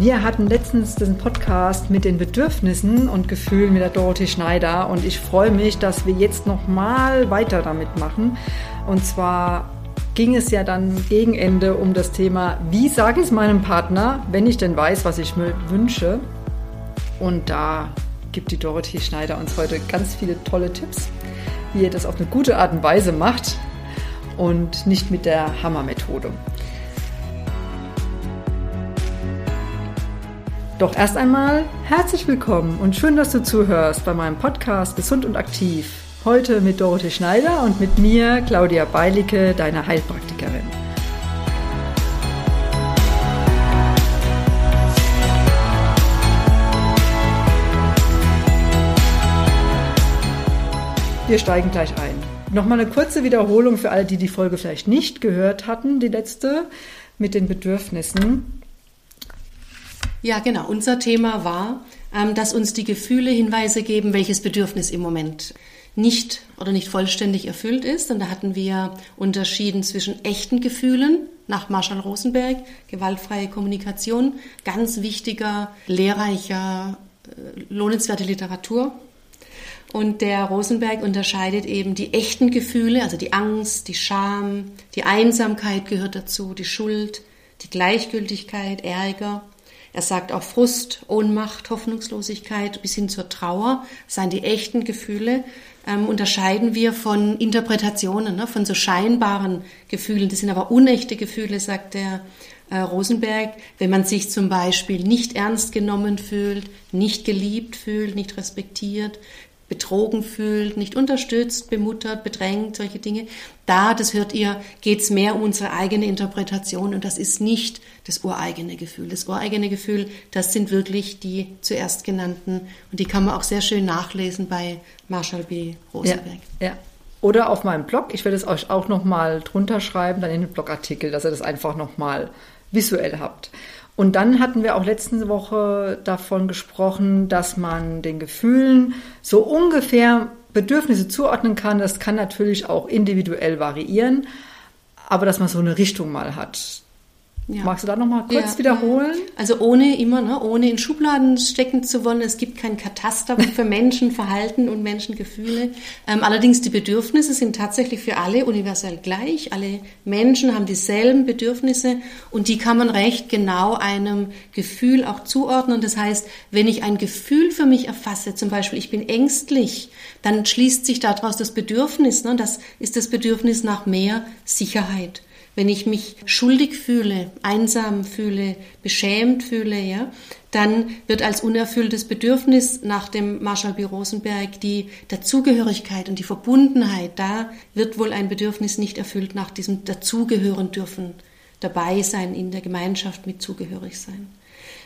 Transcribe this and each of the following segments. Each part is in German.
Wir hatten letztens diesen Podcast mit den Bedürfnissen und Gefühlen mit der Dorothee Schneider und ich freue mich, dass wir jetzt noch mal weiter damit machen. Und zwar ging es ja dann gegen Ende um das Thema, wie sage ich es meinem Partner, wenn ich denn weiß, was ich mir wünsche. Und da gibt die Dorothee Schneider uns heute ganz viele tolle Tipps, wie ihr das auf eine gute Art und Weise macht und nicht mit der Hammermethode. Doch erst einmal herzlich willkommen und schön, dass du zuhörst bei meinem Podcast Gesund und Aktiv. Heute mit Dorothee Schneider und mit mir, Claudia Beilicke, deiner Heilpraktikerin. Wir steigen gleich ein. Nochmal eine kurze Wiederholung für alle, die die Folge vielleicht nicht gehört hatten, die letzte mit den Bedürfnissen. Ja, genau. Unser Thema war, ähm, dass uns die Gefühle Hinweise geben, welches Bedürfnis im Moment nicht oder nicht vollständig erfüllt ist. Und da hatten wir unterschieden zwischen echten Gefühlen nach Marshall Rosenberg, gewaltfreie Kommunikation, ganz wichtiger, lehrreicher, äh, lohnenswerte Literatur. Und der Rosenberg unterscheidet eben die echten Gefühle, also die Angst, die Scham, die Einsamkeit gehört dazu, die Schuld, die Gleichgültigkeit, Ärger er sagt auch Frust, Ohnmacht, Hoffnungslosigkeit bis hin zur Trauer seien die echten Gefühle. Ähm, unterscheiden wir von Interpretationen, ne, von so scheinbaren Gefühlen. Das sind aber unechte Gefühle, sagt der äh, Rosenberg. Wenn man sich zum Beispiel nicht ernst genommen fühlt, nicht geliebt fühlt, nicht respektiert, betrogen fühlt, nicht unterstützt, bemuttert, bedrängt, solche Dinge. Da, das hört ihr, geht's mehr um unsere eigene Interpretation und das ist nicht das ureigene Gefühl. Das ureigene Gefühl, das sind wirklich die zuerst genannten und die kann man auch sehr schön nachlesen bei Marshall B. Rosenberg. Ja, ja. Oder auf meinem Blog. Ich werde es euch auch nochmal drunter schreiben, dann in den Blogartikel, dass ihr das einfach nochmal visuell habt. Und dann hatten wir auch letzte Woche davon gesprochen, dass man den Gefühlen so ungefähr Bedürfnisse zuordnen kann. Das kann natürlich auch individuell variieren, aber dass man so eine Richtung mal hat. Ja. Magst du da nochmal kurz ja, wiederholen? Also ohne immer, ne, ohne in Schubladen stecken zu wollen. Es gibt kein Kataster für Menschenverhalten und Menschengefühle. Ähm, allerdings die Bedürfnisse sind tatsächlich für alle universell gleich. Alle Menschen haben dieselben Bedürfnisse und die kann man recht genau einem Gefühl auch zuordnen. Das heißt, wenn ich ein Gefühl für mich erfasse, zum Beispiel ich bin ängstlich, dann schließt sich daraus das Bedürfnis. Ne, das ist das Bedürfnis nach mehr Sicherheit wenn ich mich schuldig fühle, einsam fühle, beschämt fühle, ja, dann wird als unerfülltes Bedürfnis nach dem Marshall B. Rosenberg die Dazugehörigkeit und die Verbundenheit, da wird wohl ein Bedürfnis nicht erfüllt nach diesem Dazugehören dürfen, dabei sein, in der Gemeinschaft mit zugehörig sein.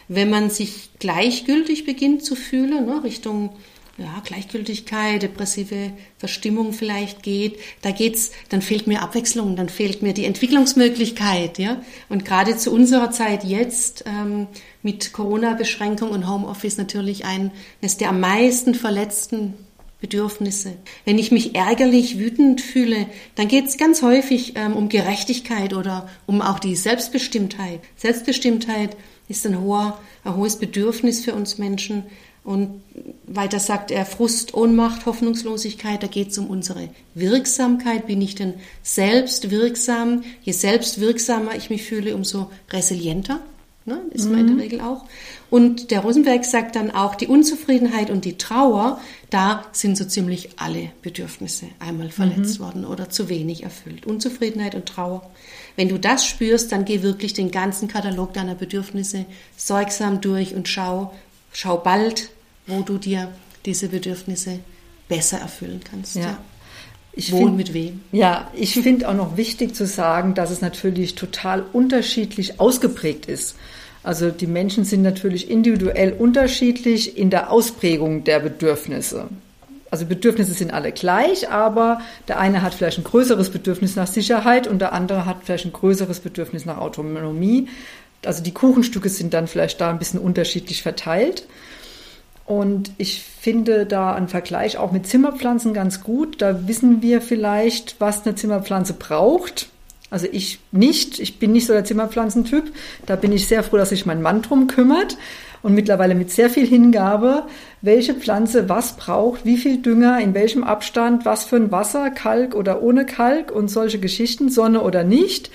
Wenn man sich gleichgültig beginnt zu fühlen, ne, Richtung ja, Gleichgültigkeit, depressive Verstimmung vielleicht geht, da geht's, dann fehlt mir Abwechslung, dann fehlt mir die Entwicklungsmöglichkeit, ja. Und gerade zu unserer Zeit jetzt ähm, mit Corona-Beschränkung und Homeoffice natürlich eines der am meisten verletzten Bedürfnisse. Wenn ich mich ärgerlich, wütend fühle, dann geht es ganz häufig ähm, um Gerechtigkeit oder um auch die Selbstbestimmtheit. Selbstbestimmtheit ist ein, hoher, ein hohes Bedürfnis für uns Menschen, und weiter sagt er Frust, Ohnmacht, Hoffnungslosigkeit, da geht es um unsere Wirksamkeit. Bin ich denn selbst wirksam? Je selbstwirksamer ich mich fühle, umso resilienter. Ne, ist man in der mhm. Regel auch. Und der Rosenberg sagt dann auch, die Unzufriedenheit und die Trauer, da sind so ziemlich alle Bedürfnisse einmal verletzt mhm. worden oder zu wenig erfüllt. Unzufriedenheit und Trauer. Wenn du das spürst, dann geh wirklich den ganzen Katalog deiner Bedürfnisse sorgsam durch und schau, schau bald, wo du dir diese Bedürfnisse besser erfüllen kannst. Ja. ja. Ich Wo find, mit wem? Ja, ich finde auch noch wichtig zu sagen, dass es natürlich total unterschiedlich ausgeprägt ist. Also die Menschen sind natürlich individuell unterschiedlich in der Ausprägung der Bedürfnisse. Also Bedürfnisse sind alle gleich, aber der eine hat vielleicht ein größeres Bedürfnis nach Sicherheit und der andere hat vielleicht ein größeres Bedürfnis nach Autonomie. Also die Kuchenstücke sind dann vielleicht da ein bisschen unterschiedlich verteilt. Und ich finde da einen Vergleich auch mit Zimmerpflanzen ganz gut. Da wissen wir vielleicht, was eine Zimmerpflanze braucht. Also ich nicht, ich bin nicht so der Zimmerpflanzentyp. Da bin ich sehr froh, dass sich mein Mann drum kümmert und mittlerweile mit sehr viel Hingabe, welche Pflanze was braucht, wie viel Dünger, in welchem Abstand, was für ein Wasser, Kalk oder ohne Kalk und solche Geschichten, Sonne oder nicht.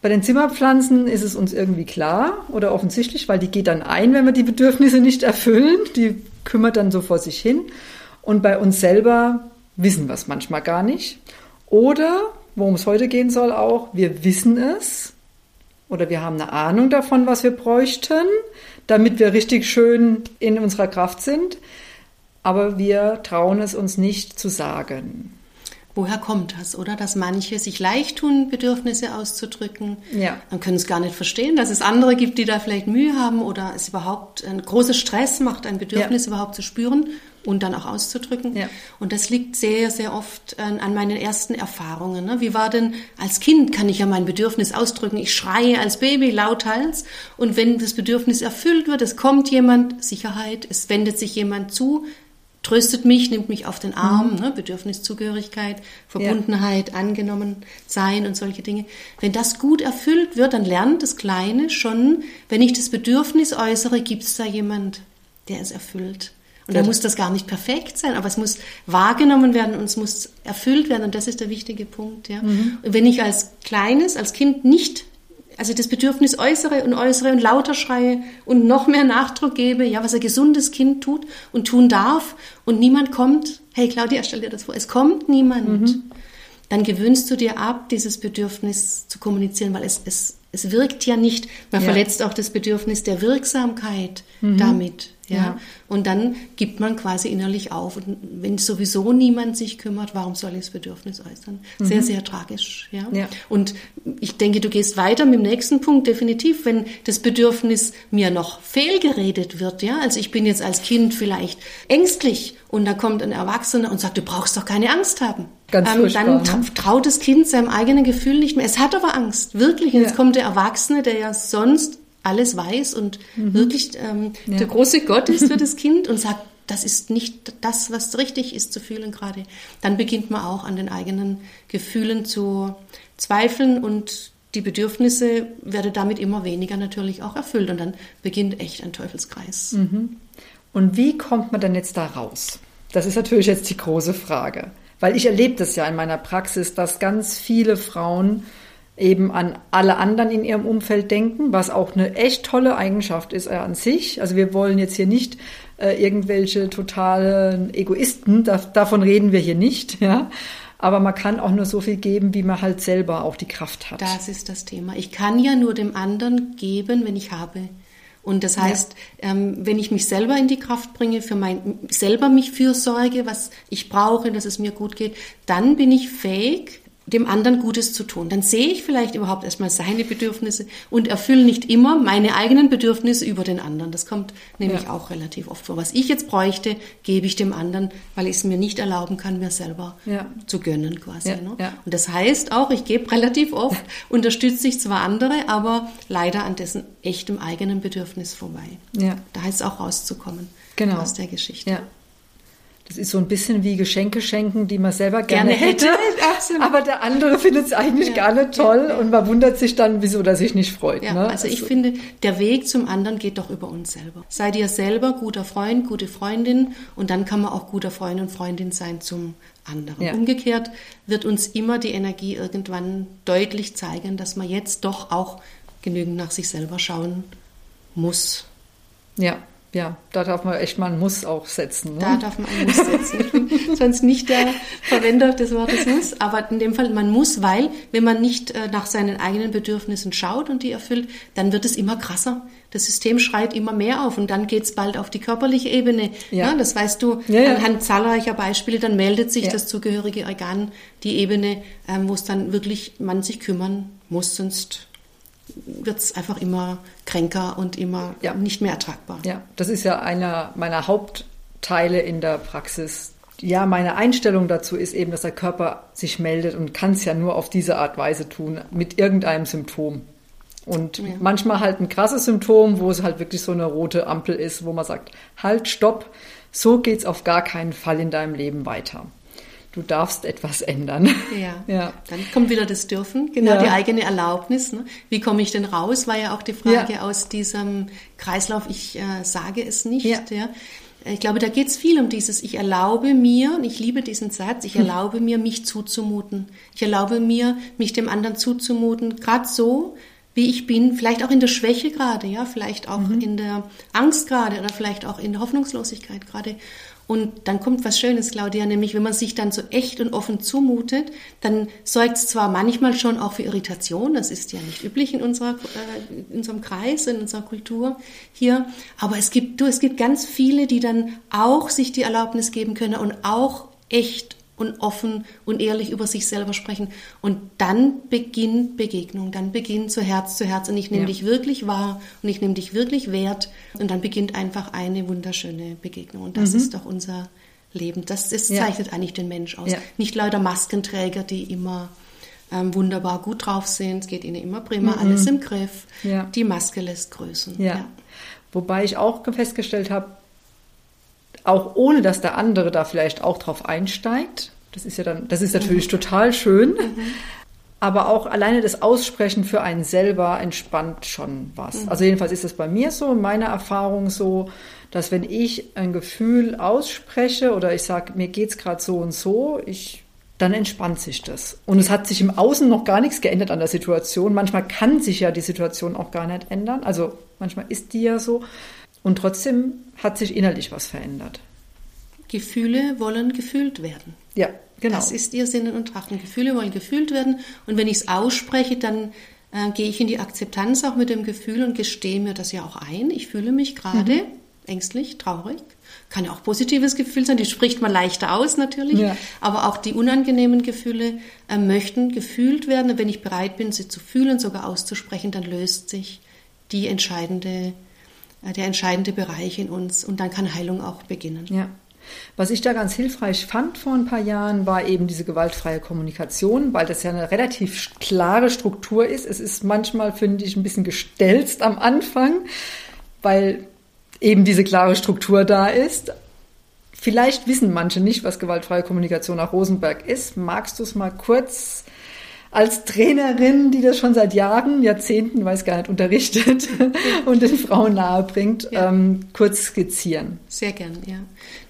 Bei den Zimmerpflanzen ist es uns irgendwie klar oder offensichtlich, weil die geht dann ein, wenn wir die Bedürfnisse nicht erfüllen. Die kümmert dann so vor sich hin. Und bei uns selber wissen wir es manchmal gar nicht. Oder, worum es heute gehen soll auch, wir wissen es oder wir haben eine Ahnung davon, was wir bräuchten, damit wir richtig schön in unserer Kraft sind, aber wir trauen es uns nicht zu sagen. Woher kommt das, oder? Dass manche sich leicht tun, Bedürfnisse auszudrücken. Ja. Man können es gar nicht verstehen, dass es andere gibt, die da vielleicht Mühe haben oder es überhaupt ein großer Stress macht, ein Bedürfnis ja. überhaupt zu spüren und dann auch auszudrücken. Ja. Und das liegt sehr, sehr oft an, an meinen ersten Erfahrungen. Ne? Wie war denn als Kind, kann ich ja mein Bedürfnis ausdrücken. Ich schreie als Baby lauthals und wenn das Bedürfnis erfüllt wird, es kommt jemand, Sicherheit, es wendet sich jemand zu, tröstet mich, nimmt mich auf den Arm, mhm. ne? Bedürfniszugehörigkeit, Verbundenheit, ja. angenommen sein und solche Dinge. Wenn das gut erfüllt wird, dann lernt das Kleine schon, wenn ich das Bedürfnis äußere, gibt es da jemand, der es erfüllt. Und da muss das gar nicht perfekt sein, aber es muss wahrgenommen werden und es muss erfüllt werden und das ist der wichtige Punkt. Ja. Mhm. Und wenn ich als Kleines, als Kind nicht, also das Bedürfnis äußere und äußere und lauter schreie und noch mehr Nachdruck gebe, ja, was ein gesundes Kind tut und tun darf und niemand kommt, hey Claudia, stell dir das vor, es kommt niemand. Mhm. Dann gewöhnst du dir ab, dieses Bedürfnis zu kommunizieren, weil es, es, es wirkt ja nicht. Man ja. verletzt auch das Bedürfnis der Wirksamkeit mhm. damit. Ja? ja? Und dann gibt man quasi innerlich auf. Und wenn sowieso niemand sich kümmert, warum soll ich das Bedürfnis äußern? Sehr, mhm. sehr tragisch. Ja? ja? Und ich denke, du gehst weiter mit dem nächsten Punkt, definitiv, wenn das Bedürfnis mir noch fehlgeredet wird. Ja? Also ich bin jetzt als Kind vielleicht ängstlich und da kommt ein Erwachsener und sagt, du brauchst doch keine Angst haben. Ganz ähm, dann ne? traut das Kind seinem eigenen Gefühl nicht mehr. Es hat aber Angst, wirklich. Und ja. jetzt kommt der Erwachsene, der ja sonst alles weiß und mhm. wirklich ähm, ja. der große Gott ist für das Kind und sagt, das ist nicht das, was richtig ist zu fühlen gerade. Dann beginnt man auch an den eigenen Gefühlen zu zweifeln und die Bedürfnisse werden damit immer weniger natürlich auch erfüllt und dann beginnt echt ein Teufelskreis. Mhm. Und wie kommt man denn jetzt da raus? Das ist natürlich jetzt die große Frage, weil ich erlebe das ja in meiner Praxis, dass ganz viele Frauen eben an alle anderen in ihrem Umfeld denken, was auch eine echt tolle Eigenschaft ist äh, an sich. Also wir wollen jetzt hier nicht äh, irgendwelche totalen Egoisten, da, davon reden wir hier nicht, ja. Aber man kann auch nur so viel geben, wie man halt selber auch die Kraft hat. Das ist das Thema. Ich kann ja nur dem anderen geben, wenn ich habe. Und das heißt, ja. ähm, wenn ich mich selber in die Kraft bringe, für mein selber mich fürsorge, was ich brauche, dass es mir gut geht, dann bin ich fähig, dem anderen Gutes zu tun. Dann sehe ich vielleicht überhaupt erstmal seine Bedürfnisse und erfülle nicht immer meine eigenen Bedürfnisse über den anderen. Das kommt nämlich ja. auch relativ oft vor. Was ich jetzt bräuchte, gebe ich dem anderen, weil ich es mir nicht erlauben kann, mir selber ja. zu gönnen quasi. Ja. Ne? Und das heißt auch, ich gebe relativ oft, unterstütze ich zwar andere, aber leider an dessen echtem eigenen Bedürfnis vorbei. Da heißt es auch rauszukommen genau. aus der Geschichte. Das ist so ein bisschen wie Geschenke schenken, die man selber gerne, gerne hätte. Absolut. Aber der andere findet es eigentlich ja. gar nicht toll ja. und man wundert sich dann, wieso er sich nicht freut. Ja, ne? Also ich also finde, der Weg zum anderen geht doch über uns selber. Sei dir selber guter Freund, gute Freundin und dann kann man auch guter Freund und Freundin sein zum anderen. Ja. Umgekehrt wird uns immer die Energie irgendwann deutlich zeigen, dass man jetzt doch auch genügend nach sich selber schauen muss. Ja, ja, da darf man echt mal ein Muss auch setzen. Ne? Da darf man ein Muss setzen. Ich bin sonst nicht der Verwender des Wortes Muss, aber in dem Fall, man muss, weil wenn man nicht äh, nach seinen eigenen Bedürfnissen schaut und die erfüllt, dann wird es immer krasser. Das System schreit immer mehr auf und dann geht es bald auf die körperliche Ebene. Ja. ja das weißt du ja, ja. anhand zahlreicher Beispiele. Dann meldet sich das zugehörige Organ, die Ebene, ähm, wo es dann wirklich man sich kümmern muss, sonst wird es einfach immer kränker und immer ja. nicht mehr ertragbar. Ja, das ist ja einer meiner Hauptteile in der Praxis. Ja, meine Einstellung dazu ist eben, dass der Körper sich meldet und kann es ja nur auf diese Art Weise tun, mit irgendeinem Symptom. Und ja. manchmal halt ein krasses Symptom, wo es halt wirklich so eine rote Ampel ist, wo man sagt, halt, stopp, so geht es auf gar keinen Fall in deinem Leben weiter. Du darfst etwas ändern. Ja. ja. Dann kommt wieder das Dürfen, genau ja. die eigene Erlaubnis. Ne? Wie komme ich denn raus? War ja auch die Frage ja. aus diesem Kreislauf, ich äh, sage es nicht. Ja. ja. Ich glaube, da geht es viel um dieses, ich erlaube mir, und ich liebe diesen Satz, ich hm. erlaube mir, mich zuzumuten. Ich erlaube mir, mich dem anderen zuzumuten, gerade so, wie ich bin, vielleicht auch in der Schwäche gerade, ja, vielleicht auch mhm. in der Angst gerade oder vielleicht auch in der Hoffnungslosigkeit gerade. Und dann kommt was Schönes, Claudia, nämlich wenn man sich dann so echt und offen zumutet, dann sorgt es zwar manchmal schon auch für Irritation, das ist ja nicht üblich in, unserer, äh, in unserem Kreis, in unserer Kultur hier, aber es gibt, du, es gibt ganz viele, die dann auch sich die Erlaubnis geben können und auch echt und offen und ehrlich über sich selber sprechen. Und dann beginnt Begegnung, dann beginnt so Herz zu Herz und ich nehme ja. dich wirklich wahr und ich nehme dich wirklich wert und dann beginnt einfach eine wunderschöne Begegnung. Und das mhm. ist doch unser Leben. Das, das zeichnet ja. eigentlich den Mensch aus. Ja. Nicht leider Maskenträger, die immer ähm, wunderbar gut drauf sind. Es geht ihnen immer prima, mhm. alles im Griff. Die Maske lässt grüßen. Wobei ich auch festgestellt habe, auch ohne dass der andere da vielleicht auch drauf einsteigt. Das ist ja dann, das ist natürlich mhm. total schön. Mhm. Aber auch alleine das Aussprechen für einen selber entspannt schon was. Mhm. Also jedenfalls ist das bei mir so, in meiner Erfahrung so, dass wenn ich ein Gefühl ausspreche oder ich sage, mir geht's gerade so und so, ich dann entspannt sich das. Und es hat sich im Außen noch gar nichts geändert an der Situation. Manchmal kann sich ja die Situation auch gar nicht ändern. Also manchmal ist die ja so. Und trotzdem hat sich innerlich was verändert. Gefühle wollen gefühlt werden. Ja, genau. Das ist ihr Sinnen und Trachten. Gefühle wollen gefühlt werden. Und wenn ich es ausspreche, dann äh, gehe ich in die Akzeptanz auch mit dem Gefühl und gestehe mir das ja auch ein. Ich fühle mich gerade mhm. ängstlich, traurig. Kann ja auch positives Gefühl sein, die spricht man leichter aus natürlich. Ja. Aber auch die unangenehmen Gefühle äh, möchten gefühlt werden. Und wenn ich bereit bin, sie zu fühlen, sogar auszusprechen, dann löst sich die entscheidende der entscheidende Bereich in uns und dann kann Heilung auch beginnen. Ja. Was ich da ganz hilfreich fand vor ein paar Jahren, war eben diese gewaltfreie Kommunikation, weil das ja eine relativ klare Struktur ist. Es ist manchmal, finde ich, ein bisschen gestelzt am Anfang, weil eben diese klare Struktur da ist. Vielleicht wissen manche nicht, was gewaltfreie Kommunikation nach Rosenberg ist. Magst du es mal kurz als Trainerin, die das schon seit Jahren, Jahrzehnten, weiß gar nicht, unterrichtet und den Frauen nahebringt, ja. ähm, kurz skizzieren. Sehr gern, ja.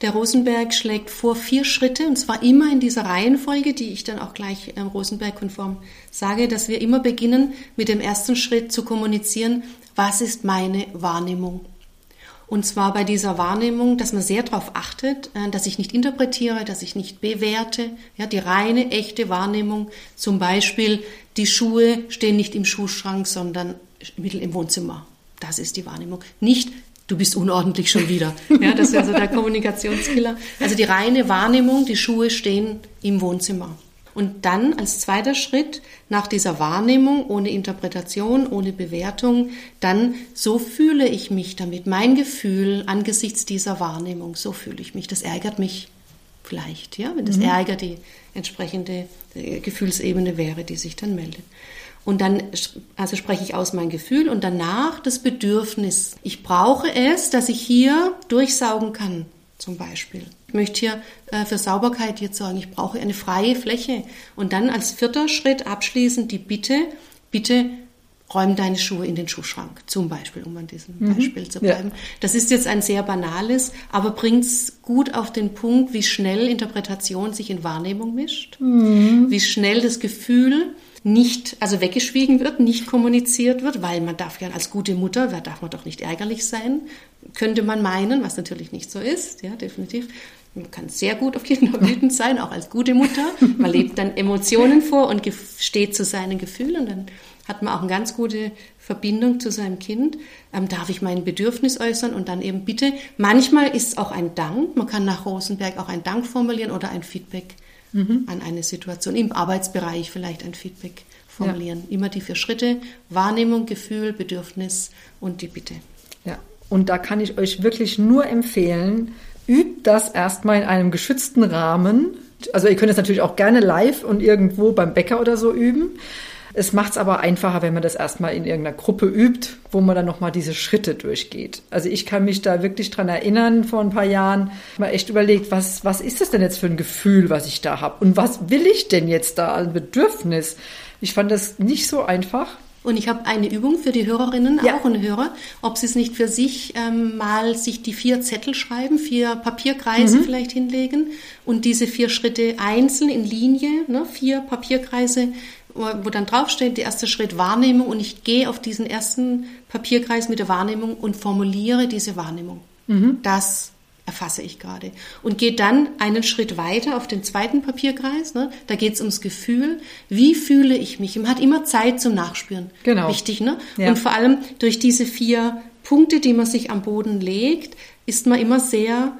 Der Rosenberg schlägt vor vier Schritte und zwar immer in dieser Reihenfolge, die ich dann auch gleich ähm, Rosenberg-konform sage, dass wir immer beginnen mit dem ersten Schritt zu kommunizieren, was ist meine Wahrnehmung? Und zwar bei dieser Wahrnehmung, dass man sehr darauf achtet, äh, dass ich nicht interpretiere, dass ich nicht bewerte. Ja, die reine, echte Wahrnehmung. Zum Beispiel, die Schuhe stehen nicht im Schuhschrank, sondern mittel im Wohnzimmer. Das ist die Wahrnehmung. Nicht, du bist unordentlich schon wieder. Ja, das ist also der Kommunikationskiller. Also die reine Wahrnehmung, die Schuhe stehen im Wohnzimmer. Und dann als zweiter Schritt nach dieser Wahrnehmung, ohne Interpretation, ohne Bewertung, dann so fühle ich mich damit. Mein Gefühl angesichts dieser Wahrnehmung, so fühle ich mich. Das ärgert mich vielleicht, ja, wenn das mhm. Ärger die entsprechende äh, Gefühlsebene wäre, die sich dann meldet. Und dann, also spreche ich aus mein Gefühl und danach das Bedürfnis. Ich brauche es, dass ich hier durchsaugen kann, zum Beispiel. Ich möchte hier äh, für Sauberkeit jetzt sagen, ich brauche eine freie Fläche. Und dann als vierter Schritt abschließend die Bitte, bitte räum deine Schuhe in den Schuhschrank, zum Beispiel, um an diesem mhm. Beispiel zu bleiben. Ja. Das ist jetzt ein sehr banales, aber bringt es gut auf den Punkt, wie schnell Interpretation sich in Wahrnehmung mischt, mhm. wie schnell das Gefühl nicht, also weggeschwiegen wird, nicht kommuniziert wird, weil man darf ja als gute Mutter, da darf man doch nicht ärgerlich sein, könnte man meinen, was natürlich nicht so ist, ja, definitiv. Man kann sehr gut auf Kinder wütend sein, auch als gute Mutter. Man lebt dann Emotionen vor und steht zu seinen Gefühlen. Dann hat man auch eine ganz gute Verbindung zu seinem Kind. Ähm, darf ich mein Bedürfnis äußern und dann eben bitte. Manchmal ist es auch ein Dank. Man kann nach Rosenberg auch ein Dank formulieren oder ein Feedback mhm. an eine Situation. Im Arbeitsbereich vielleicht ein Feedback formulieren. Ja. Immer die vier Schritte. Wahrnehmung, Gefühl, Bedürfnis und die Bitte. Ja. Und da kann ich euch wirklich nur empfehlen, übt das erstmal in einem geschützten Rahmen. Also ihr könnt es natürlich auch gerne live und irgendwo beim Bäcker oder so üben. Es macht es aber einfacher, wenn man das erstmal in irgendeiner Gruppe übt, wo man dann nochmal diese Schritte durchgeht. Also ich kann mich da wirklich dran erinnern, vor ein paar Jahren, mal echt überlegt, was, was ist das denn jetzt für ein Gefühl, was ich da habe? Und was will ich denn jetzt da als Bedürfnis? Ich fand das nicht so einfach. Und ich habe eine Übung für die Hörerinnen ja. auch und Hörer, ob sie es nicht für sich ähm, mal sich die vier Zettel schreiben, vier Papierkreise mhm. vielleicht hinlegen und diese vier Schritte einzeln in Linie, ne, vier Papierkreise, wo dann draufsteht, der erste Schritt Wahrnehmung und ich gehe auf diesen ersten Papierkreis mit der Wahrnehmung und formuliere diese Wahrnehmung. Mhm. Das erfasse ich gerade. Und gehe dann einen Schritt weiter auf den zweiten Papierkreis. Ne? Da geht es ums Gefühl. Wie fühle ich mich? Man hat immer Zeit zum Nachspüren. Genau. Wichtig, ne? Ja. Und vor allem durch diese vier Punkte, die man sich am Boden legt, ist man immer sehr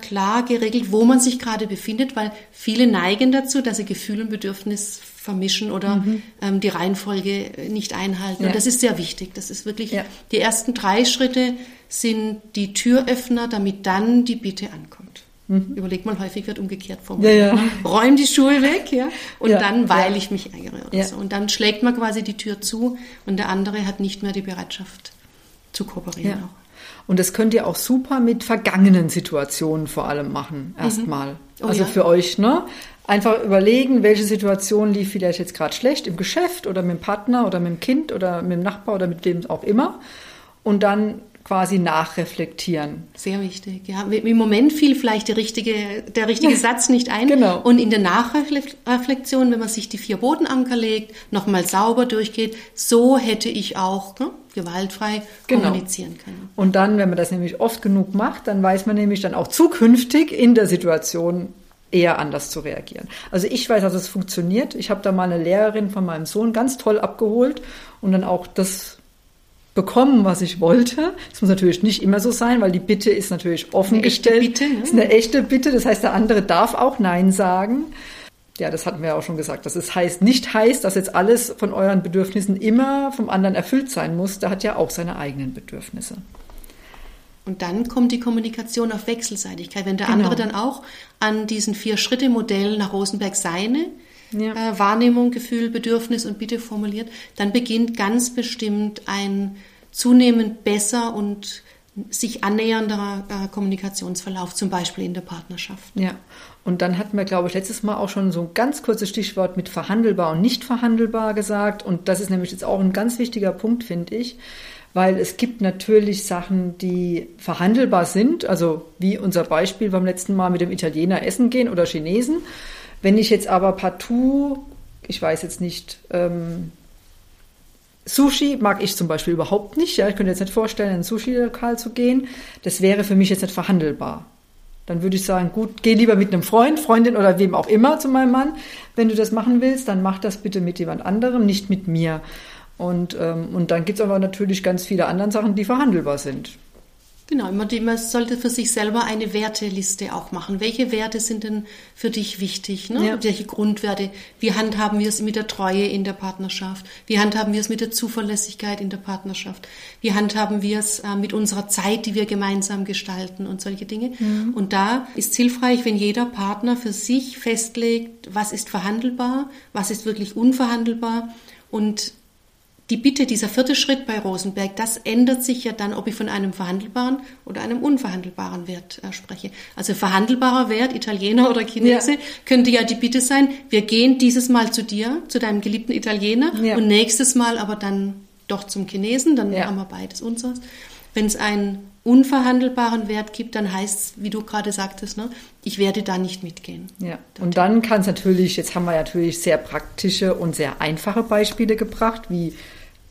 klar geregelt, wo man sich gerade befindet, weil viele neigen dazu, dass sie Gefühl und Bedürfnis vermischen oder mhm. ähm, die Reihenfolge nicht einhalten. Ja. Und das ist sehr wichtig. Das ist wirklich ja. die ersten drei Schritte sind die Türöffner, damit dann die Bitte ankommt. Mhm. Überlegt mal, häufig wird umgekehrt formuliert. Ja. Räum die Schuhe weg, ja, und dann weil ich mich ärgere oder so. Und dann schlägt man quasi die Tür zu und der andere hat nicht mehr die Bereitschaft zu kooperieren. Auch. Und das könnt ihr auch super mit vergangenen Situationen vor allem machen, erstmal. Mhm. Oh, also für euch, ne? Einfach überlegen, welche Situation lief vielleicht jetzt gerade schlecht im Geschäft oder mit dem Partner oder mit dem Kind oder mit dem Nachbar oder mit wem auch immer. Und dann quasi nachreflektieren. Sehr wichtig, ja. Im Moment fiel vielleicht der richtige, der richtige Satz nicht ein. Genau. Und in der Nachreflexion, wenn man sich die vier Bodenanker legt, nochmal sauber durchgeht, so hätte ich auch ne, gewaltfrei genau. kommunizieren können. Und dann, wenn man das nämlich oft genug macht, dann weiß man nämlich dann auch zukünftig in der Situation eher anders zu reagieren. Also ich weiß, dass es funktioniert. Ich habe da mal eine Lehrerin von meinem Sohn ganz toll abgeholt und dann auch das bekommen, was ich wollte. Das muss natürlich nicht immer so sein, weil die Bitte ist natürlich offen eine gestellt. Echte Bitte, ne? Das ist eine echte Bitte. Das heißt, der andere darf auch Nein sagen. Ja, das hatten wir ja auch schon gesagt. Das ist heißt, nicht heißt, dass jetzt alles von euren Bedürfnissen immer vom anderen erfüllt sein muss. Der hat ja auch seine eigenen Bedürfnisse. Und dann kommt die Kommunikation auf Wechselseitigkeit. Wenn der genau. andere dann auch an diesen Vier-Schritte-Modell nach Rosenberg seine ja. äh, Wahrnehmung, Gefühl, Bedürfnis und Bitte formuliert, dann beginnt ganz bestimmt ein zunehmend besser und sich annähernder äh, Kommunikationsverlauf, zum Beispiel in der Partnerschaft. Ja, und dann hatten wir, glaube ich, letztes Mal auch schon so ein ganz kurzes Stichwort mit verhandelbar und nicht verhandelbar gesagt. Und das ist nämlich jetzt auch ein ganz wichtiger Punkt, finde ich, weil es gibt natürlich Sachen, die verhandelbar sind, also wie unser Beispiel beim letzten Mal mit dem Italiener essen gehen oder Chinesen. Wenn ich jetzt aber partout, ich weiß jetzt nicht, ähm, Sushi mag ich zum Beispiel überhaupt nicht. Ja, ich könnte jetzt nicht vorstellen, in ein Sushi-Lokal zu gehen. Das wäre für mich jetzt nicht verhandelbar. Dann würde ich sagen, gut, geh lieber mit einem Freund, Freundin oder wem auch immer zu meinem Mann. Wenn du das machen willst, dann mach das bitte mit jemand anderem, nicht mit mir. Und, ähm, und dann gibt es aber natürlich ganz viele andere Sachen, die verhandelbar sind. Genau, man sollte für sich selber eine Werteliste auch machen. Welche Werte sind denn für dich wichtig? Ne? Ja. Welche Grundwerte? Wie handhaben wir es mit der Treue in der Partnerschaft? Wie handhaben wir es mit der Zuverlässigkeit in der Partnerschaft? Wie handhaben wir es äh, mit unserer Zeit, die wir gemeinsam gestalten und solche Dinge? Mhm. Und da ist hilfreich, wenn jeder Partner für sich festlegt, was ist verhandelbar, was ist wirklich unverhandelbar und die Bitte, dieser vierte Schritt bei Rosenberg, das ändert sich ja dann, ob ich von einem verhandelbaren oder einem unverhandelbaren Wert äh, spreche. Also verhandelbarer Wert, Italiener oder Chinese, ja. könnte ja die Bitte sein, wir gehen dieses Mal zu dir, zu deinem geliebten Italiener ja. und nächstes Mal aber dann doch zum Chinesen, dann ja. haben wir beides unseres. Wenn es einen unverhandelbaren Wert gibt, dann heißt es, wie du gerade sagtest, ne, ich werde da nicht mitgehen. Ja, und dann kann es natürlich, jetzt haben wir natürlich sehr praktische und sehr einfache Beispiele gebracht, wie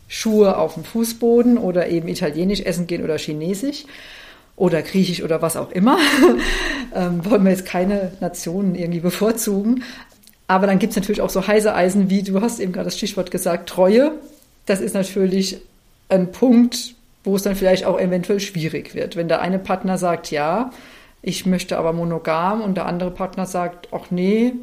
Schuhe auf dem Fußboden oder eben italienisch essen gehen oder chinesisch oder griechisch oder was auch immer. ähm, wollen wir jetzt keine Nationen irgendwie bevorzugen. Aber dann gibt es natürlich auch so heiße Eisen, wie du hast eben gerade das Stichwort gesagt, Treue. Das ist natürlich ein Punkt, wo es dann vielleicht auch eventuell schwierig wird. Wenn der eine Partner sagt, ja, ich möchte aber monogam und der andere Partner sagt, ach nee,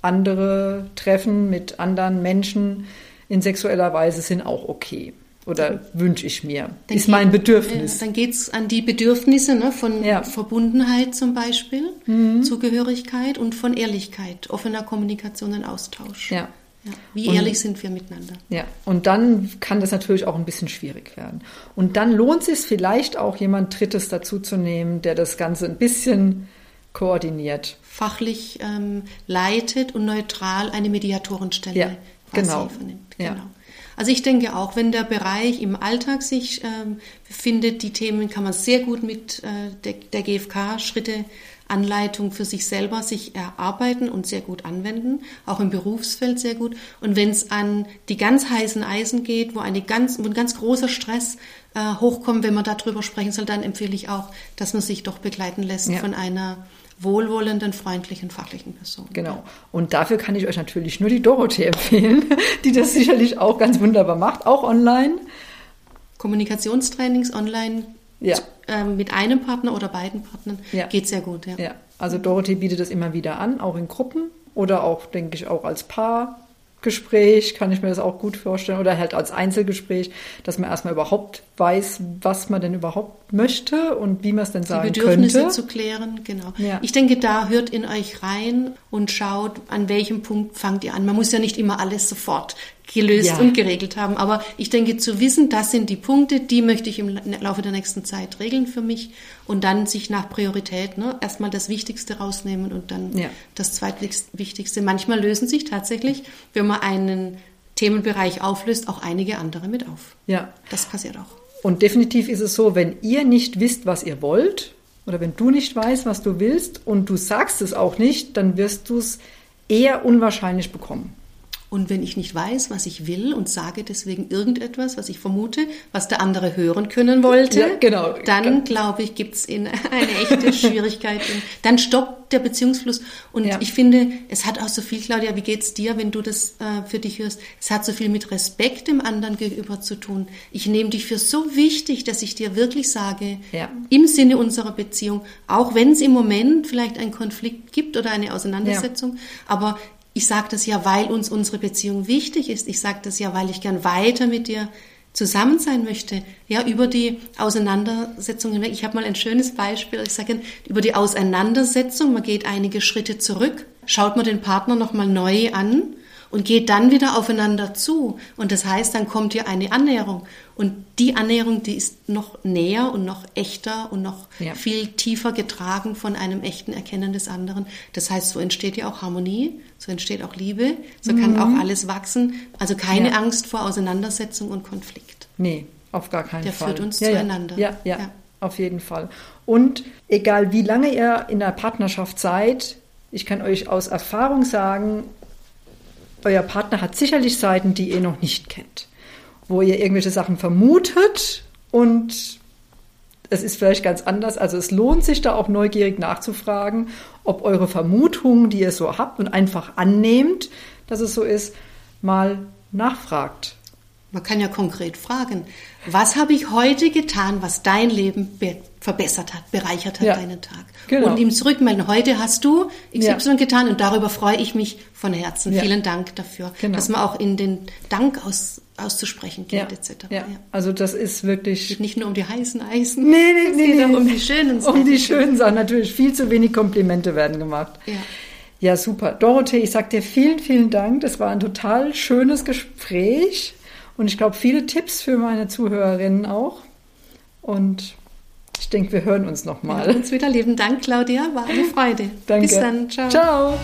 andere Treffen mit anderen Menschen in sexueller Weise sind auch okay. Oder wünsche ich mir. Dann ist mein Bedürfnis. Äh, dann geht es an die Bedürfnisse ne, von ja. Verbundenheit zum Beispiel, mhm. Zugehörigkeit und von Ehrlichkeit, offener Kommunikation und Austausch. Ja. Ja. Wie und, ehrlich sind wir miteinander? Ja, und dann kann das natürlich auch ein bisschen schwierig werden. Und dann lohnt es sich vielleicht auch, jemand Drittes dazuzunehmen, der das Ganze ein bisschen koordiniert. Fachlich ähm, leitet und neutral eine Mediatorenstelle ja, genau. vernimmt. Genau. Ja. Also ich denke auch, wenn der Bereich im Alltag sich ähm, befindet, die Themen kann man sehr gut mit äh, der, der GfK-Schritte Anleitung für sich selber sich erarbeiten und sehr gut anwenden, auch im Berufsfeld sehr gut. Und wenn es an die ganz heißen Eisen geht, wo, eine ganz, wo ein ganz großer Stress äh, hochkommt, wenn man darüber sprechen soll, dann empfehle ich auch, dass man sich doch begleiten lässt ja. von einer wohlwollenden, freundlichen, fachlichen Person. Genau. Und dafür kann ich euch natürlich nur die Dorothee empfehlen, die das sicherlich auch ganz wunderbar macht, auch online. Kommunikationstrainings online ja. ähm, mit einem Partner oder beiden Partnern ja. geht sehr gut. Ja. ja. Also Dorothee bietet das immer wieder an, auch in Gruppen oder auch, denke ich, auch als Paar. Gespräch, kann ich mir das auch gut vorstellen, oder halt als Einzelgespräch, dass man erstmal überhaupt weiß, was man denn überhaupt möchte und wie man es denn sagen könnte. Die Bedürfnisse könnte. zu klären, genau. Ja. Ich denke, da hört in euch rein und schaut, an welchem Punkt fangt ihr an. Man muss ja nicht immer alles sofort gelöst ja. und geregelt haben. Aber ich denke, zu wissen, das sind die Punkte, die möchte ich im Laufe der nächsten Zeit regeln für mich und dann sich nach Priorität ne, erstmal das Wichtigste rausnehmen und dann ja. das Zweitwichtigste. Manchmal lösen sich tatsächlich, wenn man einen Themenbereich auflöst, auch einige andere mit auf. Ja. Das passiert auch. Und definitiv ist es so, wenn ihr nicht wisst, was ihr wollt, oder wenn du nicht weißt, was du willst und du sagst es auch nicht, dann wirst du es eher unwahrscheinlich bekommen. Und wenn ich nicht weiß, was ich will und sage deswegen irgendetwas, was ich vermute, was der andere hören können wollte, ja, genau. dann glaube ich, gibt es eine echte Schwierigkeit. dann stoppt der Beziehungsfluss. Und ja. ich finde, es hat auch so viel, Claudia, wie geht's dir, wenn du das äh, für dich hörst? Es hat so viel mit Respekt dem anderen gegenüber zu tun. Ich nehme dich für so wichtig, dass ich dir wirklich sage, ja. im Sinne unserer Beziehung, auch wenn es im Moment vielleicht einen Konflikt gibt oder eine Auseinandersetzung, aber ich sage das ja, weil uns unsere Beziehung wichtig ist. Ich sage das ja, weil ich gern weiter mit dir zusammen sein möchte. Ja, über die Auseinandersetzung hinweg. Ich habe mal ein schönes Beispiel. Ich sage über die Auseinandersetzung. Man geht einige Schritte zurück, schaut man den Partner nochmal neu an und geht dann wieder aufeinander zu. Und das heißt, dann kommt hier eine Annäherung. Und die Annäherung, die ist noch näher und noch echter und noch ja. viel tiefer getragen von einem echten Erkennen des anderen. Das heißt, so entsteht ja auch Harmonie, so entsteht auch Liebe, so mhm. kann auch alles wachsen. Also keine ja. Angst vor Auseinandersetzung und Konflikt. Nee, auf gar keinen Der Fall. Der führt uns ja, zueinander. Ja, ja, ja, auf jeden Fall. Und egal wie lange ihr in der Partnerschaft seid, ich kann euch aus Erfahrung sagen, euer Partner hat sicherlich Seiten, die ihr noch nicht kennt, wo ihr irgendwelche Sachen vermutet und es ist vielleicht ganz anders. Also es lohnt sich da auch neugierig nachzufragen, ob eure Vermutungen, die ihr so habt und einfach annehmt, dass es so ist, mal nachfragt. Man kann ja konkret fragen, was habe ich heute getan, was dein Leben verbessert hat, bereichert hat, ja, deinen Tag. Genau. Und ihm zurückmelden, heute hast du XY ja. getan und darüber freue ich mich von Herzen. Ja. Vielen Dank dafür, genau. dass man auch in den Dank aus, auszusprechen geht, etc. Ja. Also das ist wirklich... Es geht nicht nur um die heißen Eisen, nee, nee, es nee, geht nee. auch um die schönen Sachen. Um die schönen Sachen, natürlich. Viel zu wenig Komplimente werden gemacht. Ja. Ja, super. Dorothee, ich sag dir vielen, vielen Dank. Das war ein total schönes Gespräch. Und ich glaube, viele Tipps für meine Zuhörerinnen auch. Und ich denke, wir hören uns nochmal. Wir hören uns wieder. Lieben Dank, Claudia. War eine Freude. Danke. Bis dann. Ciao. Ciao.